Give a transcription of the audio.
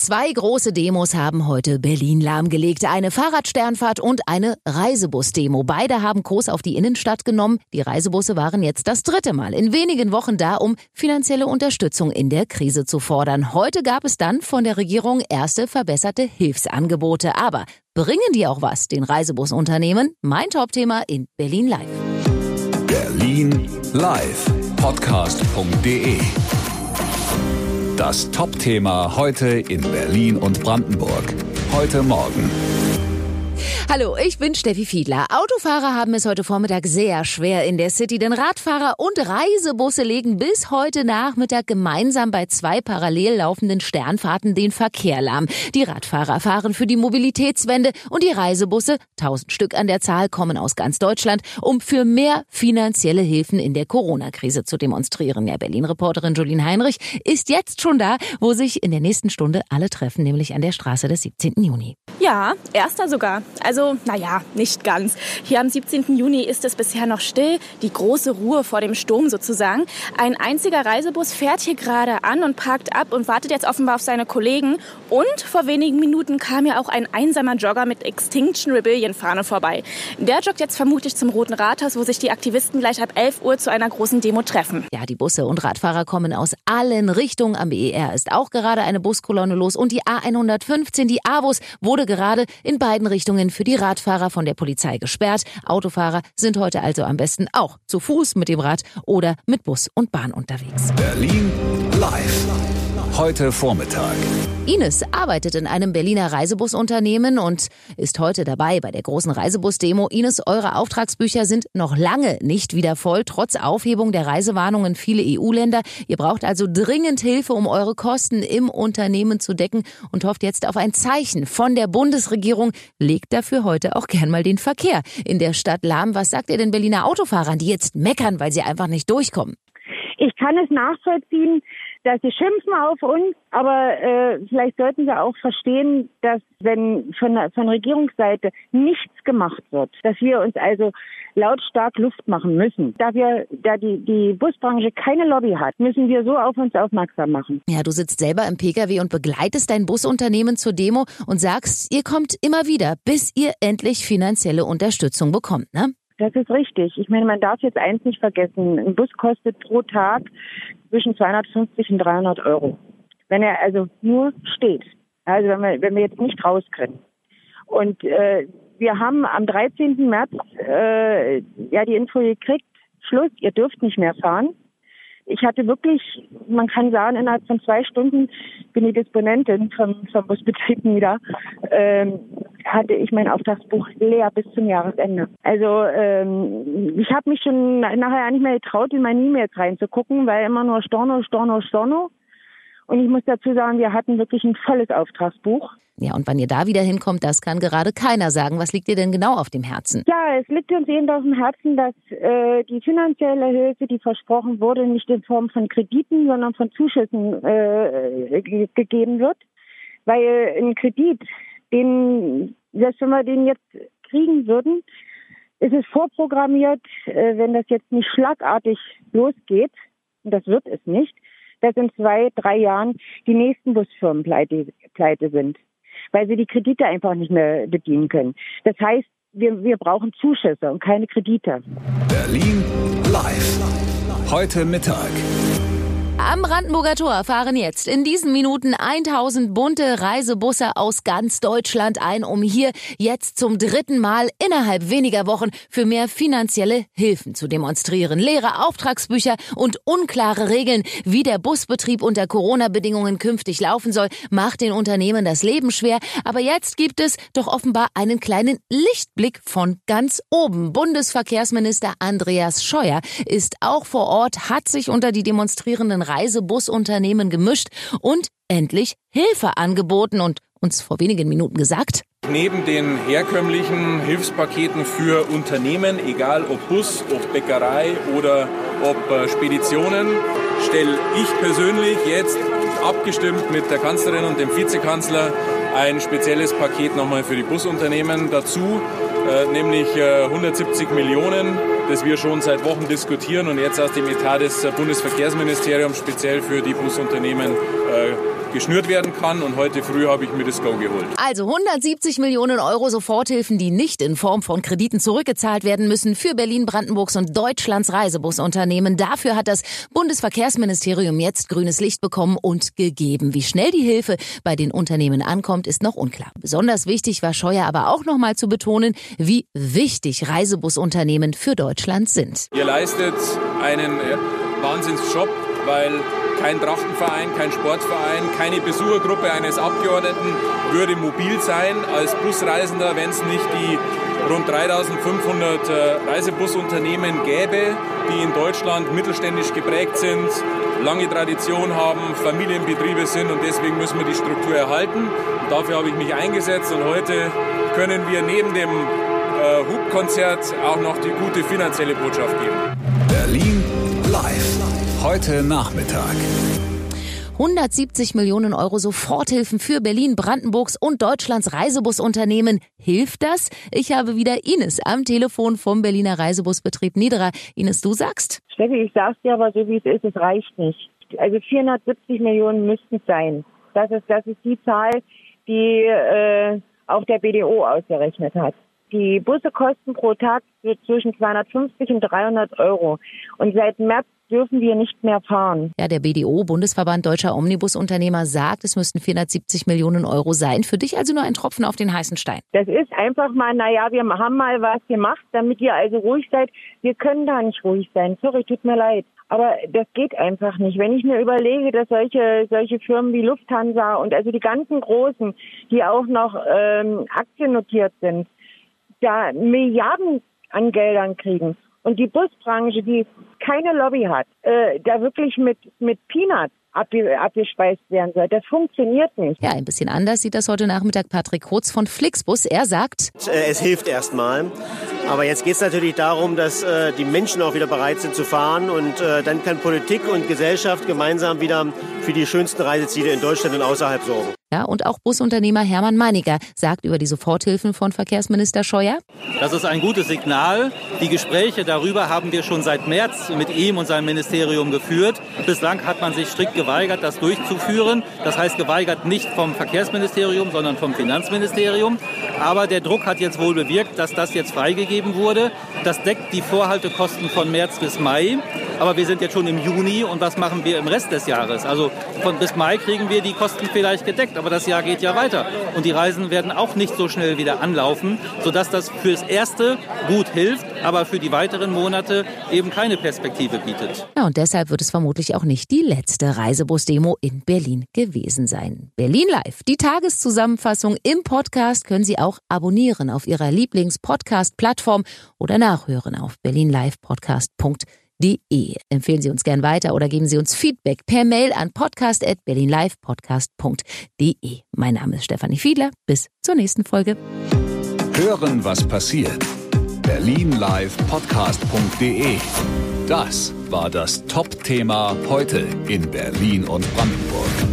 Zwei große Demos haben heute Berlin lahmgelegt. Eine Fahrradsternfahrt und eine Reisebus-Demo. Beide haben Kurs auf die Innenstadt genommen. Die Reisebusse waren jetzt das dritte Mal in wenigen Wochen da, um finanzielle Unterstützung in der Krise zu fordern. Heute gab es dann von der Regierung erste verbesserte Hilfsangebote. Aber bringen die auch was, den Reisebusunternehmen? Mein Topthema in Berlin Live. Berlin Live. Podcast.de das Top-Thema heute in Berlin und Brandenburg. Heute Morgen. Hallo, ich bin Steffi Fiedler. Autofahrer haben es heute Vormittag sehr schwer in der City, denn Radfahrer und Reisebusse legen bis heute Nachmittag gemeinsam bei zwei parallel laufenden Sternfahrten den Verkehr lahm. Die Radfahrer fahren für die Mobilitätswende und die Reisebusse, tausend Stück an der Zahl, kommen aus ganz Deutschland, um für mehr finanzielle Hilfen in der Corona-Krise zu demonstrieren. Ja, Berlin-Reporterin Julien Heinrich ist jetzt schon da, wo sich in der nächsten Stunde alle treffen, nämlich an der Straße des 17. Juni. Ja, erster sogar. Also, naja, nicht ganz. Hier am 17. Juni ist es bisher noch still, die große Ruhe vor dem Sturm sozusagen. Ein einziger Reisebus fährt hier gerade an und parkt ab und wartet jetzt offenbar auf seine Kollegen. Und vor wenigen Minuten kam ja auch ein einsamer Jogger mit Extinction Rebellion Fahne vorbei. Der joggt jetzt vermutlich zum Roten Rathaus, wo sich die Aktivisten gleich ab 11 Uhr zu einer großen Demo treffen. Ja, die Busse und Radfahrer kommen aus allen Richtungen. Am BER ist auch gerade eine Buskolonne los und die A115, die AWUS, wurde gerade in beiden Richtungen für die Radfahrer von der Polizei gesperrt. Autofahrer sind heute also am besten auch zu Fuß mit dem Rad oder mit Bus und Bahn unterwegs. Berlin live. Heute Vormittag. Ines arbeitet in einem Berliner Reisebusunternehmen und ist heute dabei bei der großen Reisebus-Demo. Ines, eure Auftragsbücher sind noch lange nicht wieder voll, trotz Aufhebung der Reisewarnungen viele EU-Länder. Ihr braucht also dringend Hilfe, um eure Kosten im Unternehmen zu decken und hofft jetzt auf ein Zeichen von der Bundesregierung. Legt dafür heute auch gern mal den Verkehr in der Stadt lahm. Was sagt ihr den Berliner Autofahrern, die jetzt meckern, weil sie einfach nicht durchkommen? Ich kann es nachvollziehen, dass sie schimpfen auf uns, aber äh, vielleicht sollten sie auch verstehen, dass wenn von, von Regierungsseite nichts gemacht wird, dass wir uns also lautstark Luft machen müssen. Da wir, da die, die Busbranche keine Lobby hat, müssen wir so auf uns aufmerksam machen. Ja, du sitzt selber im Pkw und begleitest dein Busunternehmen zur Demo und sagst, ihr kommt immer wieder, bis ihr endlich finanzielle Unterstützung bekommt, ne? Das ist richtig. Ich meine, man darf jetzt eins nicht vergessen. Ein Bus kostet pro Tag zwischen 250 und 300 Euro. Wenn er also nur steht. Also wenn wir, wenn wir jetzt nicht raus können. Und äh, wir haben am 13. März äh, ja die Info gekriegt, Schluss, ihr dürft nicht mehr fahren. Ich hatte wirklich, man kann sagen, innerhalb von zwei Stunden bin ich Disponentin vom, vom Busbetrieb nieder. Ähm, hatte ich mein Auftragsbuch leer bis zum Jahresende. Also ähm, ich habe mich schon nachher nicht mehr getraut, in meine E-Mails reinzugucken, weil immer nur Storno, Storno, Storno. Und ich muss dazu sagen, wir hatten wirklich ein volles Auftragsbuch. Ja, und wann ihr da wieder hinkommt, das kann gerade keiner sagen. Was liegt dir denn genau auf dem Herzen? Ja, es liegt uns eben auf dem Herzen, dass äh, die finanzielle Hilfe, die versprochen wurde, nicht in Form von Krediten, sondern von Zuschüssen äh, gegeben wird. Weil ein Kredit den, selbst wenn wir den jetzt kriegen würden, ist es vorprogrammiert, äh, wenn das jetzt nicht schlagartig losgeht, und das wird es nicht, dass in zwei, drei Jahren die nächsten Busfirmen pleite, pleite sind, weil sie die Kredite einfach nicht mehr bedienen können. Das heißt, wir, wir brauchen Zuschüsse und keine Kredite. Berlin live. Heute Mittag. Am Brandenburger Tor fahren jetzt in diesen Minuten 1000 bunte Reisebusse aus ganz Deutschland ein, um hier jetzt zum dritten Mal innerhalb weniger Wochen für mehr finanzielle Hilfen zu demonstrieren. Leere Auftragsbücher und unklare Regeln, wie der Busbetrieb unter Corona-Bedingungen künftig laufen soll, macht den Unternehmen das Leben schwer. Aber jetzt gibt es doch offenbar einen kleinen Lichtblick von ganz oben. Bundesverkehrsminister Andreas Scheuer ist auch vor Ort, hat sich unter die demonstrierenden Reisebusunternehmen gemischt und endlich Hilfe angeboten und uns vor wenigen Minuten gesagt, Neben den herkömmlichen Hilfspaketen für Unternehmen, egal ob Bus, ob Bäckerei oder ob äh, Speditionen, stelle ich persönlich jetzt abgestimmt mit der Kanzlerin und dem Vizekanzler ein spezielles Paket nochmal für die Busunternehmen dazu, äh, nämlich 170 äh, Millionen, das wir schon seit Wochen diskutieren. Und jetzt aus dem Etat des Bundesverkehrsministeriums speziell für die Busunternehmen geschnürt werden kann. Und heute früh habe ich mir das Go geholt. Also 170 Millionen Euro Soforthilfen, die nicht in Form von Krediten zurückgezahlt werden müssen für Berlin, Brandenburgs und Deutschlands Reisebusunternehmen. Dafür hat das Bundesverkehrsministerium jetzt grünes Licht bekommen und gegeben. Wie schnell die Hilfe bei den Unternehmen ankommt, ist noch unklar. Besonders wichtig war Scheuer aber auch noch mal zu betonen, wie wichtig Reisebusunternehmen für Deutschland sind. Ihr leistet einen äh, Wahnsinnsjob, weil kein Trachtenverein, kein Sportverein, keine Besuchergruppe eines Abgeordneten würde mobil sein als Busreisender, wenn es nicht die rund 3500 äh, Reisebusunternehmen gäbe, die in Deutschland mittelständisch geprägt sind, lange Tradition haben, Familienbetriebe sind und deswegen müssen wir die Struktur erhalten. Und dafür habe ich mich eingesetzt und heute können wir neben dem äh, Hubkonzert auch noch die gute finanzielle Botschaft geben. Berlin live. Heute Nachmittag. 170 Millionen Euro Soforthilfen für Berlin, Brandenburgs und Deutschlands Reisebusunternehmen. Hilft das? Ich habe wieder Ines am Telefon vom Berliner Reisebusbetrieb Niederer. Ines, du sagst? Steffi, ich sag's dir aber so, wie es ist, es reicht nicht. Also 470 Millionen müssten es sein. Das ist, das ist die Zahl, die äh, auch der BDO ausgerechnet hat. Die Busse kosten pro Tag zwischen 250 und 300 Euro. Und seit März dürfen wir nicht mehr fahren. Ja, der BDO, Bundesverband Deutscher Omnibusunternehmer, sagt, es müssten 470 Millionen Euro sein. Für dich also nur ein Tropfen auf den heißen Stein. Das ist einfach mal, naja, wir haben mal was gemacht, damit ihr also ruhig seid. Wir können da nicht ruhig sein. Sorry, tut mir leid. Aber das geht einfach nicht. Wenn ich mir überlege, dass solche, solche Firmen wie Lufthansa und also die ganzen Großen, die auch noch ähm, aktiennotiert sind, da Milliarden an Geldern kriegen. Und die Busbranche, die keine Lobby hat, äh, da wirklich mit, mit Peanuts abgespeist werden soll. Das funktioniert nicht. Ja, ein bisschen anders sieht das heute Nachmittag Patrick Kurz von Flixbus. Er sagt, äh, es hilft erstmal. Aber jetzt geht es natürlich darum, dass äh, die Menschen auch wieder bereit sind zu fahren und äh, dann kann Politik und Gesellschaft gemeinsam wieder für die schönsten Reiseziele in Deutschland und außerhalb sorgen. Ja, und auch Busunternehmer Hermann Meiniger sagt über die Soforthilfen von Verkehrsminister Scheuer. Das ist ein gutes Signal. Die Gespräche darüber haben wir schon seit März mit ihm und seinem Ministerium geführt. Bislang hat man sich strikt geweigert, das durchzuführen. Das heißt geweigert nicht vom Verkehrsministerium, sondern vom Finanzministerium. Aber der Druck hat jetzt wohl bewirkt, dass das jetzt freigegeben wurde. Das deckt die Vorhaltekosten von März bis Mai. Aber wir sind jetzt schon im Juni und was machen wir im Rest des Jahres? Also von bis Mai kriegen wir die Kosten vielleicht gedeckt aber das Jahr geht ja weiter. Und die Reisen werden auch nicht so schnell wieder anlaufen, sodass das fürs Erste gut hilft, aber für die weiteren Monate eben keine Perspektive bietet. Ja, und deshalb wird es vermutlich auch nicht die letzte Reisebus-Demo in Berlin gewesen sein. Berlin Live, die Tageszusammenfassung im Podcast können Sie auch abonnieren auf Ihrer Lieblings-Podcast-Plattform oder nachhören auf berlinlivepodcast.de berlinlive.de. Empfehlen Sie uns gern weiter oder geben Sie uns Feedback per Mail an podcast.berlinlivepodcast.de. Mein Name ist Stefanie Fiedler. Bis zur nächsten Folge. Hören, was passiert. berlinlivepodcast.de. Das war das Top-Thema heute in Berlin und Brandenburg.